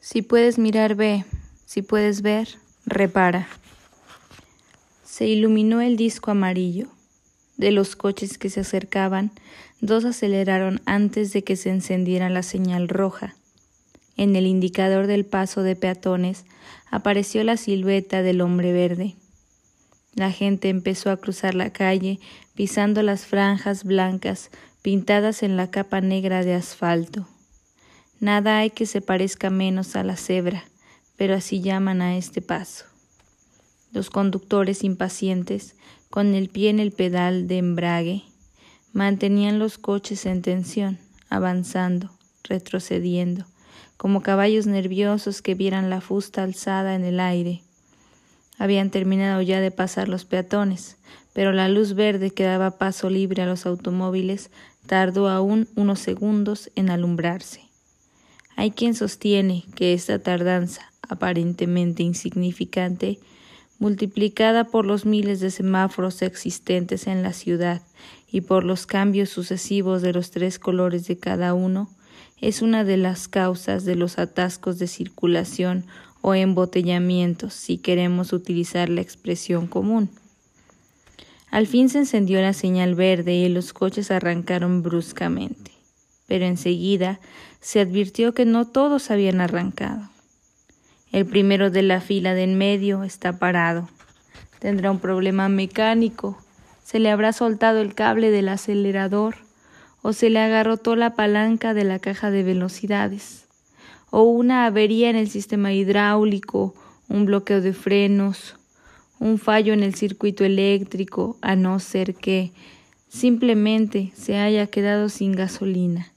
Si puedes mirar, ve. Si puedes ver, repara. Se iluminó el disco amarillo. De los coches que se acercaban, dos aceleraron antes de que se encendiera la señal roja. En el indicador del paso de peatones apareció la silueta del hombre verde. La gente empezó a cruzar la calle pisando las franjas blancas pintadas en la capa negra de asfalto. Nada hay que se parezca menos a la cebra, pero así llaman a este paso. Los conductores impacientes, con el pie en el pedal de embrague, mantenían los coches en tensión, avanzando, retrocediendo, como caballos nerviosos que vieran la fusta alzada en el aire. Habían terminado ya de pasar los peatones, pero la luz verde que daba paso libre a los automóviles tardó aún unos segundos en alumbrarse. Hay quien sostiene que esta tardanza, aparentemente insignificante, multiplicada por los miles de semáforos existentes en la ciudad y por los cambios sucesivos de los tres colores de cada uno, es una de las causas de los atascos de circulación o embotellamientos, si queremos utilizar la expresión común. Al fin se encendió la señal verde y los coches arrancaron bruscamente, pero enseguida se advirtió que no todos habían arrancado. El primero de la fila de en medio está parado. Tendrá un problema mecánico. Se le habrá soltado el cable del acelerador o se le agarrotó la palanca de la caja de velocidades o una avería en el sistema hidráulico, un bloqueo de frenos, un fallo en el circuito eléctrico, a no ser que simplemente se haya quedado sin gasolina.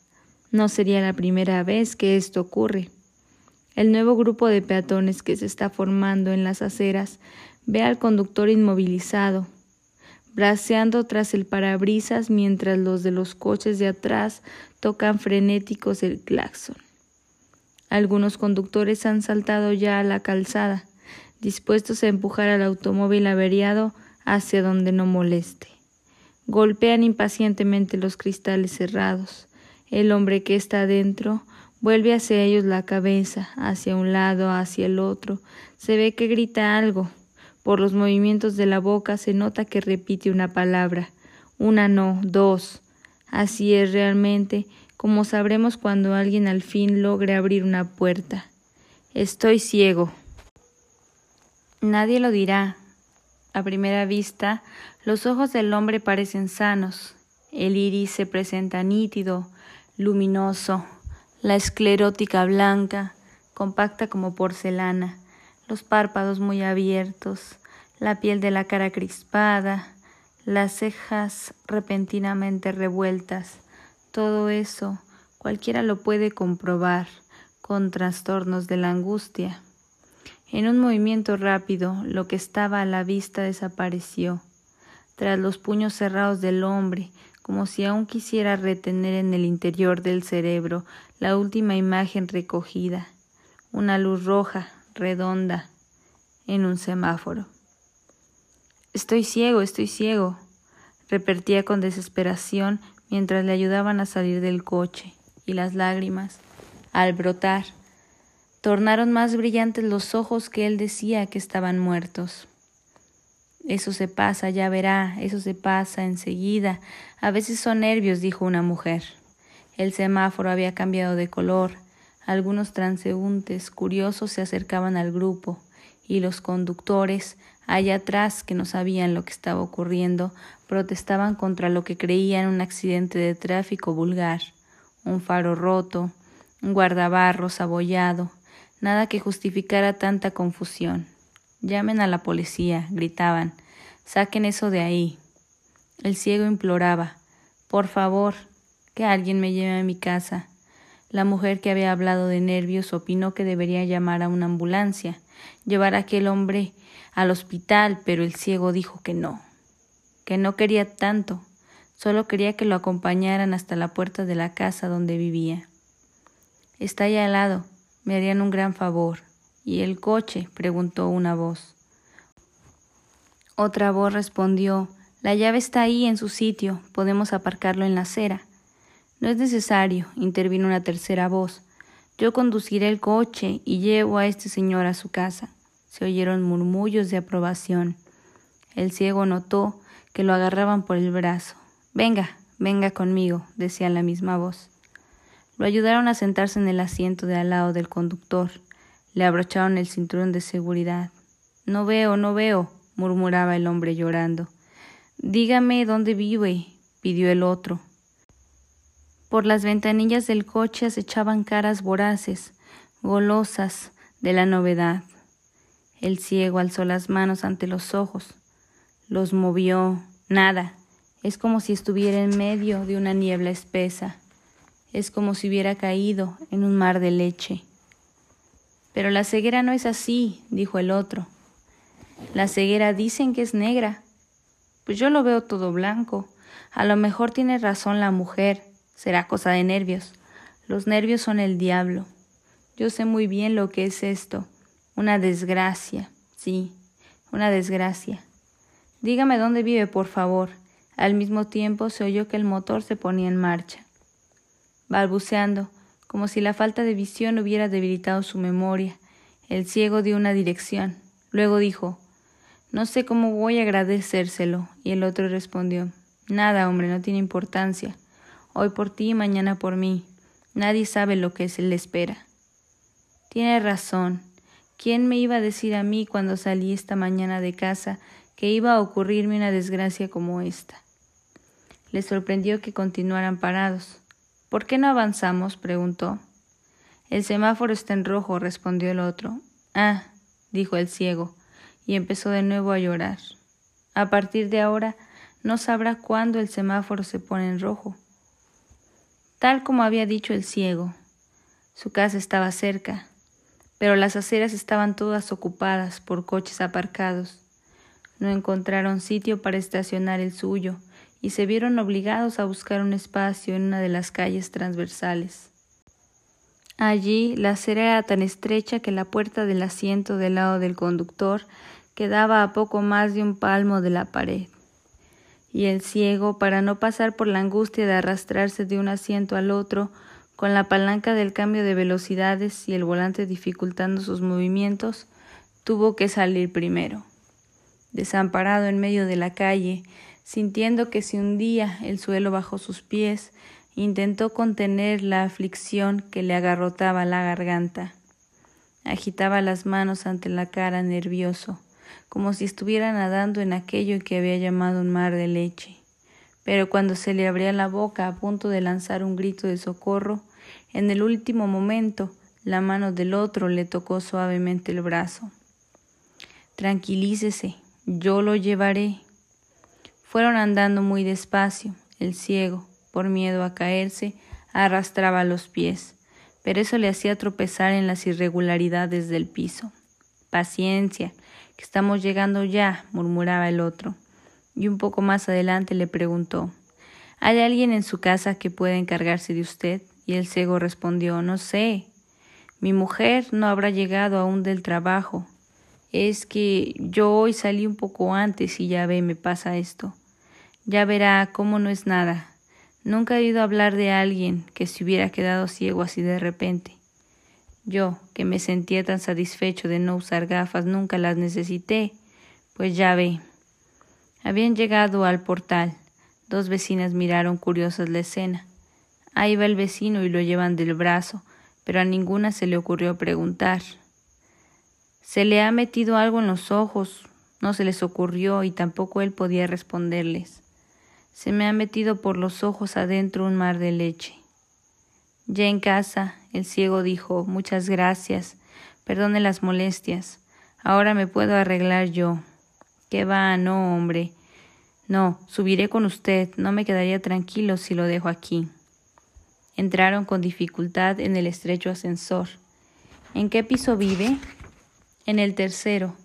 No sería la primera vez que esto ocurre. El nuevo grupo de peatones que se está formando en las aceras ve al conductor inmovilizado, braceando tras el parabrisas mientras los de los coches de atrás tocan frenéticos el claxon. Algunos conductores han saltado ya a la calzada, dispuestos a empujar al automóvil averiado hacia donde no moleste. Golpean impacientemente los cristales cerrados. El hombre que está dentro vuelve hacia ellos la cabeza, hacia un lado, hacia el otro. Se ve que grita algo. Por los movimientos de la boca se nota que repite una palabra. Una no, dos. Así es realmente como sabremos cuando alguien al fin logre abrir una puerta. Estoy ciego. Nadie lo dirá. A primera vista, los ojos del hombre parecen sanos. El iris se presenta nítido, luminoso, la esclerótica blanca, compacta como porcelana, los párpados muy abiertos, la piel de la cara crispada, las cejas repentinamente revueltas, todo eso cualquiera lo puede comprobar con trastornos de la angustia. En un movimiento rápido, lo que estaba a la vista desapareció. Tras los puños cerrados del hombre, como si aún quisiera retener en el interior del cerebro la última imagen recogida, una luz roja, redonda, en un semáforo. Estoy ciego, estoy ciego, repetía con desesperación mientras le ayudaban a salir del coche, y las lágrimas, al brotar, tornaron más brillantes los ojos que él decía que estaban muertos. Eso se pasa, ya verá, eso se pasa enseguida. A veces son nervios, dijo una mujer. El semáforo había cambiado de color. Algunos transeúntes curiosos se acercaban al grupo, y los conductores, allá atrás, que no sabían lo que estaba ocurriendo, protestaban contra lo que creían un accidente de tráfico vulgar, un faro roto, un guardabarros abollado, nada que justificara tanta confusión. Llamen a la policía, gritaban. Saquen eso de ahí. El ciego imploraba. Por favor, que alguien me lleve a mi casa. La mujer que había hablado de nervios opinó que debería llamar a una ambulancia, llevar a aquel hombre al hospital, pero el ciego dijo que no, que no quería tanto, solo quería que lo acompañaran hasta la puerta de la casa donde vivía. Está allá al lado, me harían un gran favor. ¿Y el coche? preguntó una voz. Otra voz respondió La llave está ahí en su sitio, podemos aparcarlo en la acera. No es necesario, intervino una tercera voz. Yo conduciré el coche y llevo a este señor a su casa. Se oyeron murmullos de aprobación. El ciego notó que lo agarraban por el brazo. Venga, venga conmigo, decía la misma voz. Lo ayudaron a sentarse en el asiento de al lado del conductor. Le abrocharon el cinturón de seguridad. No veo, no veo, murmuraba el hombre llorando. Dígame dónde vive, pidió el otro. Por las ventanillas del coche acechaban caras voraces, golosas de la novedad. El ciego alzó las manos ante los ojos. Los movió. Nada. Es como si estuviera en medio de una niebla espesa. Es como si hubiera caído en un mar de leche. Pero la ceguera no es así, dijo el otro. La ceguera dicen que es negra. Pues yo lo veo todo blanco. A lo mejor tiene razón la mujer. Será cosa de nervios. Los nervios son el diablo. Yo sé muy bien lo que es esto. Una desgracia. Sí, una desgracia. Dígame dónde vive, por favor. Al mismo tiempo se oyó que el motor se ponía en marcha. Balbuceando, como si la falta de visión hubiera debilitado su memoria, el ciego dio una dirección. Luego dijo No sé cómo voy a agradecérselo. Y el otro respondió Nada, hombre, no tiene importancia. Hoy por ti y mañana por mí. Nadie sabe lo que se le espera. Tiene razón. ¿Quién me iba a decir a mí cuando salí esta mañana de casa que iba a ocurrirme una desgracia como esta. Le sorprendió que continuaran parados. ¿Por qué no avanzamos? preguntó. El semáforo está en rojo, respondió el otro. Ah, dijo el ciego, y empezó de nuevo a llorar. A partir de ahora no sabrá cuándo el semáforo se pone en rojo. Tal como había dicho el ciego, su casa estaba cerca, pero las aceras estaban todas ocupadas por coches aparcados no encontraron sitio para estacionar el suyo y se vieron obligados a buscar un espacio en una de las calles transversales. Allí la acera era tan estrecha que la puerta del asiento del lado del conductor quedaba a poco más de un palmo de la pared. Y el ciego, para no pasar por la angustia de arrastrarse de un asiento al otro, con la palanca del cambio de velocidades y el volante dificultando sus movimientos, tuvo que salir primero desamparado en medio de la calle, sintiendo que se hundía el suelo bajo sus pies, intentó contener la aflicción que le agarrotaba la garganta. Agitaba las manos ante la cara nervioso, como si estuviera nadando en aquello que había llamado un mar de leche. Pero cuando se le abría la boca a punto de lanzar un grito de socorro, en el último momento la mano del otro le tocó suavemente el brazo. Tranquilícese, yo lo llevaré. Fueron andando muy despacio. El ciego, por miedo a caerse, arrastraba los pies, pero eso le hacía tropezar en las irregularidades del piso. Paciencia, que estamos llegando ya, murmuraba el otro. Y un poco más adelante le preguntó ¿Hay alguien en su casa que pueda encargarse de usted? Y el ciego respondió No sé. Mi mujer no habrá llegado aún del trabajo es que yo hoy salí un poco antes y ya ve, me pasa esto. Ya verá cómo no es nada. Nunca he oído hablar de alguien que se hubiera quedado ciego así de repente. Yo, que me sentía tan satisfecho de no usar gafas, nunca las necesité, pues ya ve. Habían llegado al portal. Dos vecinas miraron curiosas la escena. Ahí va el vecino y lo llevan del brazo, pero a ninguna se le ocurrió preguntar. Se le ha metido algo en los ojos, no se les ocurrió y tampoco él podía responderles. Se me ha metido por los ojos adentro un mar de leche. Ya en casa, el ciego dijo Muchas gracias, perdone las molestias, ahora me puedo arreglar yo. ¿Qué va? No, hombre. No, subiré con usted, no me quedaría tranquilo si lo dejo aquí. Entraron con dificultad en el estrecho ascensor. ¿En qué piso vive? En el tercero,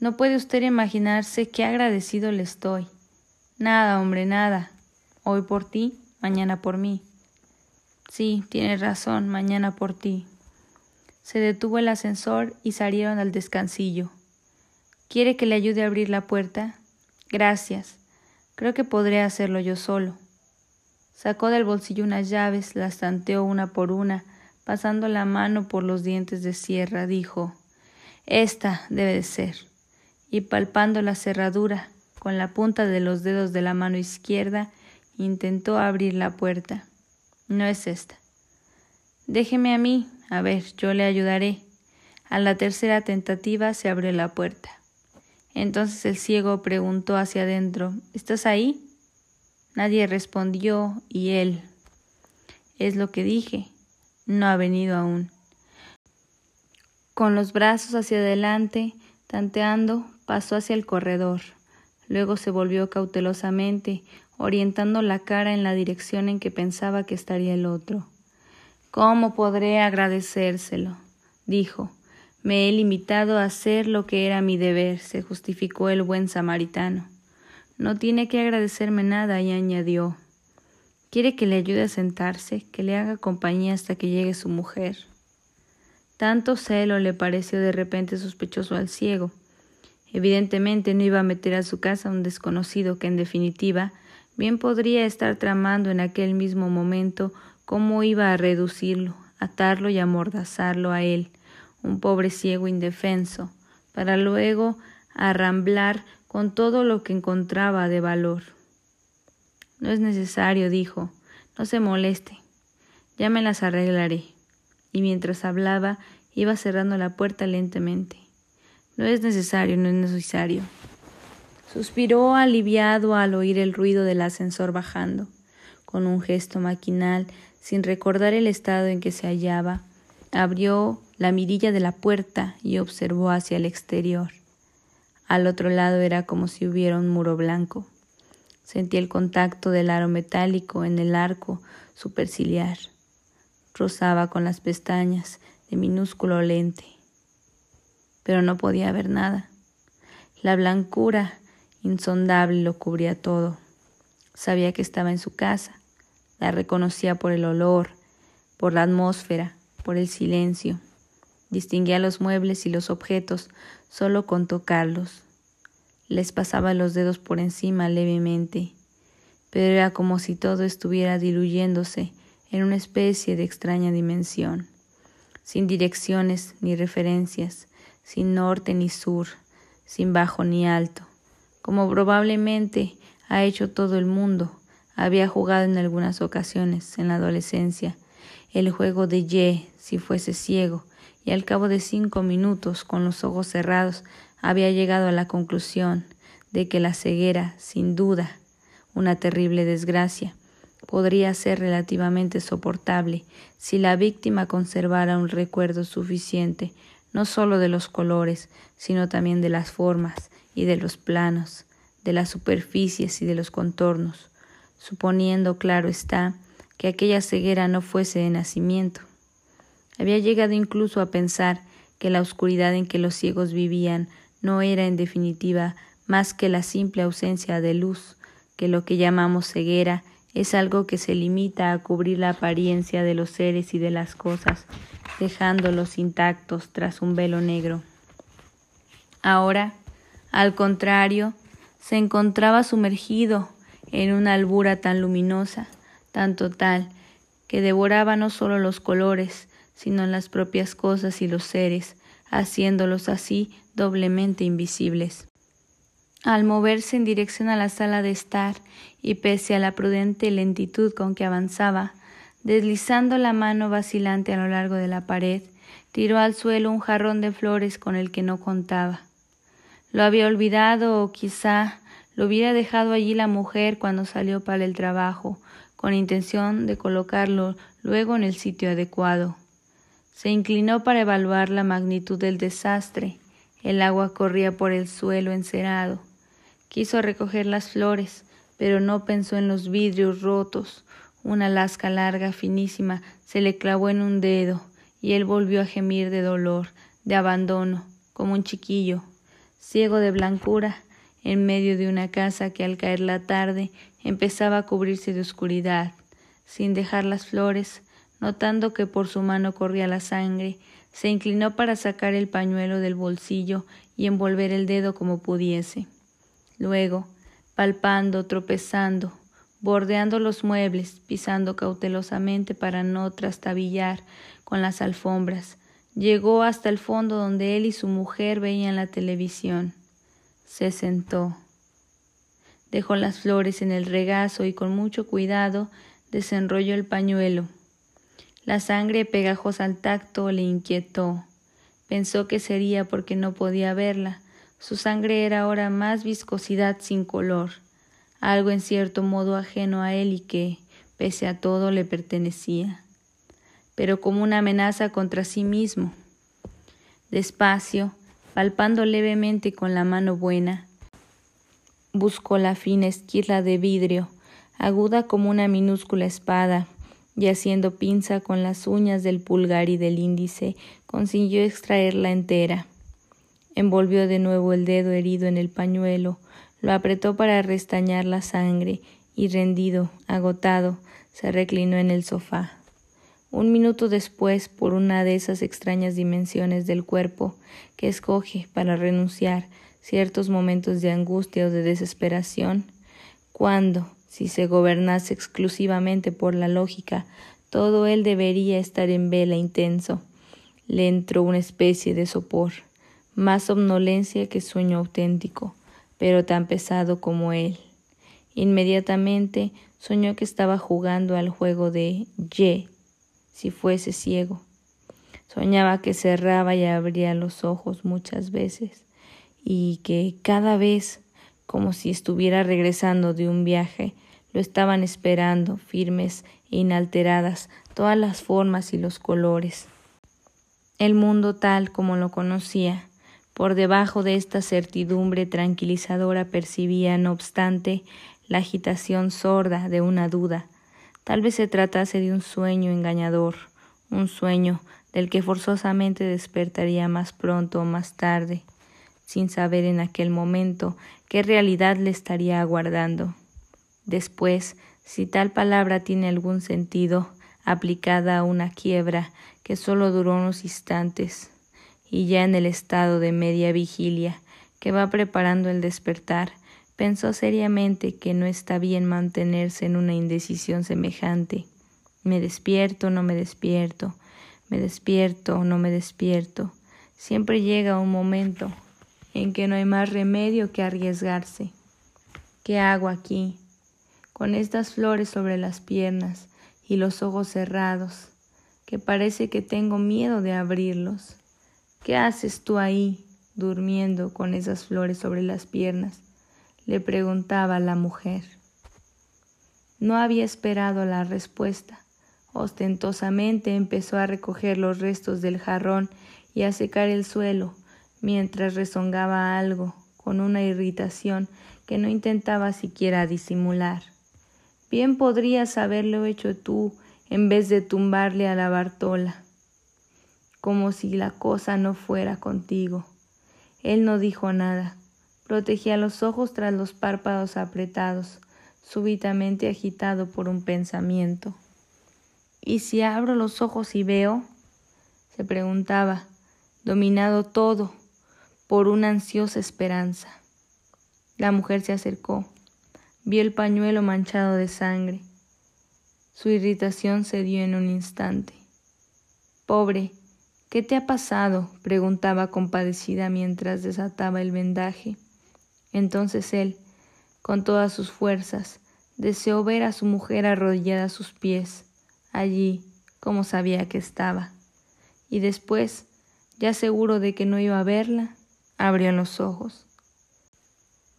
no puede usted imaginarse qué agradecido le estoy. Nada, hombre, nada. Hoy por ti, mañana por mí. Sí, tiene razón, mañana por ti. Se detuvo el ascensor y salieron al descansillo. ¿Quiere que le ayude a abrir la puerta? Gracias. Creo que podré hacerlo yo solo. Sacó del bolsillo unas llaves, las tanteó una por una, pasando la mano por los dientes de sierra, dijo Esta debe de ser. Y palpando la cerradura con la punta de los dedos de la mano izquierda, intentó abrir la puerta. No es esta. Déjeme a mí, a ver, yo le ayudaré. A la tercera tentativa se abrió la puerta. Entonces el ciego preguntó hacia adentro ¿Estás ahí? Nadie respondió y él Es lo que dije. No ha venido aún. Con los brazos hacia adelante, tanteando, pasó hacia el corredor. Luego se volvió cautelosamente, orientando la cara en la dirección en que pensaba que estaría el otro. ¿Cómo podré agradecérselo? dijo. Me he limitado a hacer lo que era mi deber, se justificó el buen samaritano. No tiene que agradecerme nada, y añadió. Quiere que le ayude a sentarse, que le haga compañía hasta que llegue su mujer. Tanto celo le pareció de repente sospechoso al ciego. Evidentemente no iba a meter a su casa un desconocido que, en definitiva, bien podría estar tramando en aquel mismo momento cómo iba a reducirlo, atarlo y amordazarlo a él, un pobre ciego indefenso, para luego arramblar con todo lo que encontraba de valor. No es necesario, dijo, no se moleste, ya me las arreglaré. Y mientras hablaba, iba cerrando la puerta lentamente. No es necesario, no es necesario. Suspiró aliviado al oír el ruido del ascensor bajando. Con un gesto maquinal, sin recordar el estado en que se hallaba, abrió la mirilla de la puerta y observó hacia el exterior. Al otro lado era como si hubiera un muro blanco. Sentía el contacto del aro metálico en el arco superciliar. Rozaba con las pestañas de minúsculo lente. Pero no podía ver nada. La blancura insondable lo cubría todo. Sabía que estaba en su casa. La reconocía por el olor, por la atmósfera, por el silencio. Distinguía los muebles y los objetos solo con tocarlos. Les pasaba los dedos por encima levemente, pero era como si todo estuviera diluyéndose en una especie de extraña dimensión, sin direcciones ni referencias, sin norte ni sur, sin bajo ni alto, como probablemente ha hecho todo el mundo. Había jugado en algunas ocasiones, en la adolescencia, el juego de Ye si fuese ciego, y al cabo de cinco minutos, con los ojos cerrados, había llegado a la conclusión de que la ceguera, sin duda, una terrible desgracia, podría ser relativamente soportable si la víctima conservara un recuerdo suficiente no sólo de los colores, sino también de las formas y de los planos, de las superficies y de los contornos, suponiendo, claro está, que aquella ceguera no fuese de nacimiento. Había llegado incluso a pensar que la oscuridad en que los ciegos vivían no era en definitiva más que la simple ausencia de luz, que lo que llamamos ceguera es algo que se limita a cubrir la apariencia de los seres y de las cosas, dejándolos intactos tras un velo negro. Ahora, al contrario, se encontraba sumergido en una albura tan luminosa, tan total, que devoraba no sólo los colores, sino las propias cosas y los seres, haciéndolos así doblemente invisibles. Al moverse en dirección a la sala de estar, y pese a la prudente lentitud con que avanzaba, deslizando la mano vacilante a lo largo de la pared, tiró al suelo un jarrón de flores con el que no contaba. Lo había olvidado o quizá lo hubiera dejado allí la mujer cuando salió para el trabajo, con intención de colocarlo luego en el sitio adecuado. Se inclinó para evaluar la magnitud del desastre. El agua corría por el suelo encerado. Quiso recoger las flores, pero no pensó en los vidrios rotos. Una lasca larga, finísima, se le clavó en un dedo, y él volvió a gemir de dolor, de abandono, como un chiquillo, ciego de blancura, en medio de una casa que al caer la tarde empezaba a cubrirse de oscuridad, sin dejar las flores, notando que por su mano corría la sangre, se inclinó para sacar el pañuelo del bolsillo y envolver el dedo como pudiese. Luego, palpando, tropezando, bordeando los muebles, pisando cautelosamente para no trastabillar con las alfombras. Llegó hasta el fondo donde él y su mujer veían la televisión. Se sentó. Dejó las flores en el regazo y con mucho cuidado desenrolló el pañuelo. La sangre pegajosa al tacto le inquietó. Pensó que sería porque no podía verla. Su sangre era ahora más viscosidad sin color, algo en cierto modo ajeno a él y que, pese a todo, le pertenecía, pero como una amenaza contra sí mismo. Despacio, palpando levemente con la mano buena, buscó la fina esquirla de vidrio, aguda como una minúscula espada, y haciendo pinza con las uñas del pulgar y del índice, consiguió extraerla entera. Envolvió de nuevo el dedo herido en el pañuelo, lo apretó para restañar la sangre y rendido, agotado, se reclinó en el sofá. Un minuto después, por una de esas extrañas dimensiones del cuerpo que escoge para renunciar ciertos momentos de angustia o de desesperación, cuando, si se gobernase exclusivamente por la lógica, todo él debería estar en vela intenso. Le entró una especie de sopor, más somnolencia que sueño auténtico, pero tan pesado como él. Inmediatamente soñó que estaba jugando al juego de Y, si fuese ciego. Soñaba que cerraba y abría los ojos muchas veces, y que cada vez, como si estuviera regresando de un viaje, lo estaban esperando, firmes e inalteradas, todas las formas y los colores. El mundo tal como lo conocía, por debajo de esta certidumbre tranquilizadora percibía, no obstante, la agitación sorda de una duda. Tal vez se tratase de un sueño engañador, un sueño del que forzosamente despertaría más pronto o más tarde, sin saber en aquel momento qué realidad le estaría aguardando. Después, si tal palabra tiene algún sentido, aplicada a una quiebra que solo duró unos instantes, y ya en el estado de media vigilia que va preparando el despertar, pensó seriamente que no está bien mantenerse en una indecisión semejante. Me despierto, no me despierto, me despierto, no me despierto. Siempre llega un momento en que no hay más remedio que arriesgarse. ¿Qué hago aquí? con estas flores sobre las piernas y los ojos cerrados, que parece que tengo miedo de abrirlos. ¿Qué haces tú ahí, durmiendo con esas flores sobre las piernas? le preguntaba la mujer. No había esperado la respuesta. Ostentosamente empezó a recoger los restos del jarrón y a secar el suelo, mientras rezongaba algo, con una irritación que no intentaba siquiera disimular. Bien podrías haberlo hecho tú en vez de tumbarle a la Bartola, como si la cosa no fuera contigo. Él no dijo nada. Protegía los ojos tras los párpados apretados, súbitamente agitado por un pensamiento. ¿Y si abro los ojos y veo? se preguntaba, dominado todo por una ansiosa esperanza. La mujer se acercó. Vio el pañuelo manchado de sangre. Su irritación se dio en un instante. Pobre, ¿qué te ha pasado? preguntaba compadecida mientras desataba el vendaje. Entonces él, con todas sus fuerzas, deseó ver a su mujer arrodillada a sus pies, allí, como sabía que estaba. Y después, ya seguro de que no iba a verla, abrió los ojos.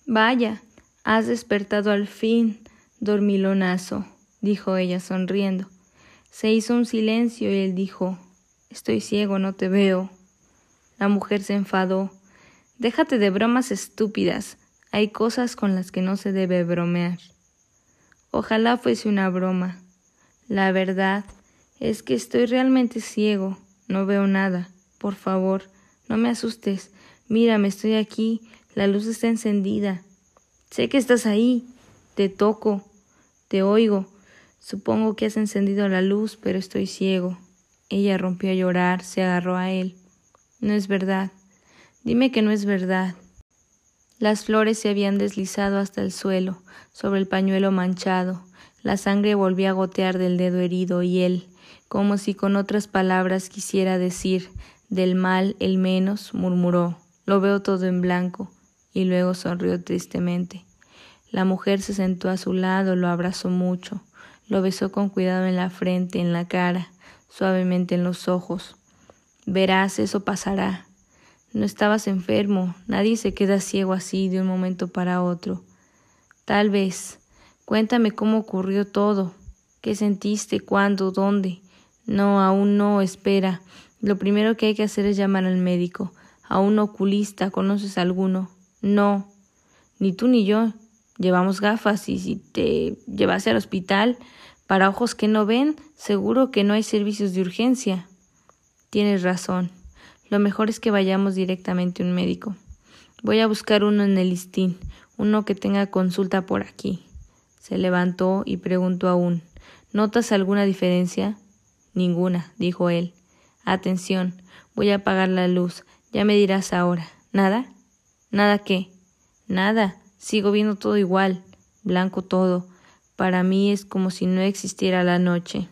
Vaya, Has despertado al fin, dormilonazo, dijo ella sonriendo. Se hizo un silencio y él dijo Estoy ciego, no te veo. La mujer se enfadó. Déjate de bromas estúpidas. Hay cosas con las que no se debe bromear. Ojalá fuese una broma. La verdad es que estoy realmente ciego. No veo nada. Por favor, no me asustes. Mírame, estoy aquí. La luz está encendida. Sé que estás ahí, te toco, te oigo. Supongo que has encendido la luz, pero estoy ciego. Ella rompió a llorar, se agarró a él. No es verdad. Dime que no es verdad. Las flores se habían deslizado hasta el suelo, sobre el pañuelo manchado, La sangre volvía a gotear del dedo herido y él, como si con otras palabras quisiera decir del mal el menos, murmuró Lo veo todo en blanco, y luego sonrió tristemente. La mujer se sentó a su lado, lo abrazó mucho, lo besó con cuidado en la frente, en la cara, suavemente en los ojos. Verás, eso pasará. No estabas enfermo, nadie se queda ciego así de un momento para otro. Tal vez. Cuéntame cómo ocurrió todo. ¿Qué sentiste? ¿Cuándo? ¿Dónde? No, aún no, espera. Lo primero que hay que hacer es llamar al médico. A un oculista. ¿Conoces alguno? No. Ni tú ni yo. Llevamos gafas y si te llevase al hospital para ojos que no ven, seguro que no hay servicios de urgencia. Tienes razón. Lo mejor es que vayamos directamente a un médico. Voy a buscar uno en el listín, uno que tenga consulta por aquí. Se levantó y preguntó aún ¿Notas alguna diferencia? Ninguna, dijo él. Atención, voy a apagar la luz. Ya me dirás ahora. ¿Nada? ¿Nada qué? Nada. Sigo viendo todo igual, blanco todo. Para mí es como si no existiera la noche.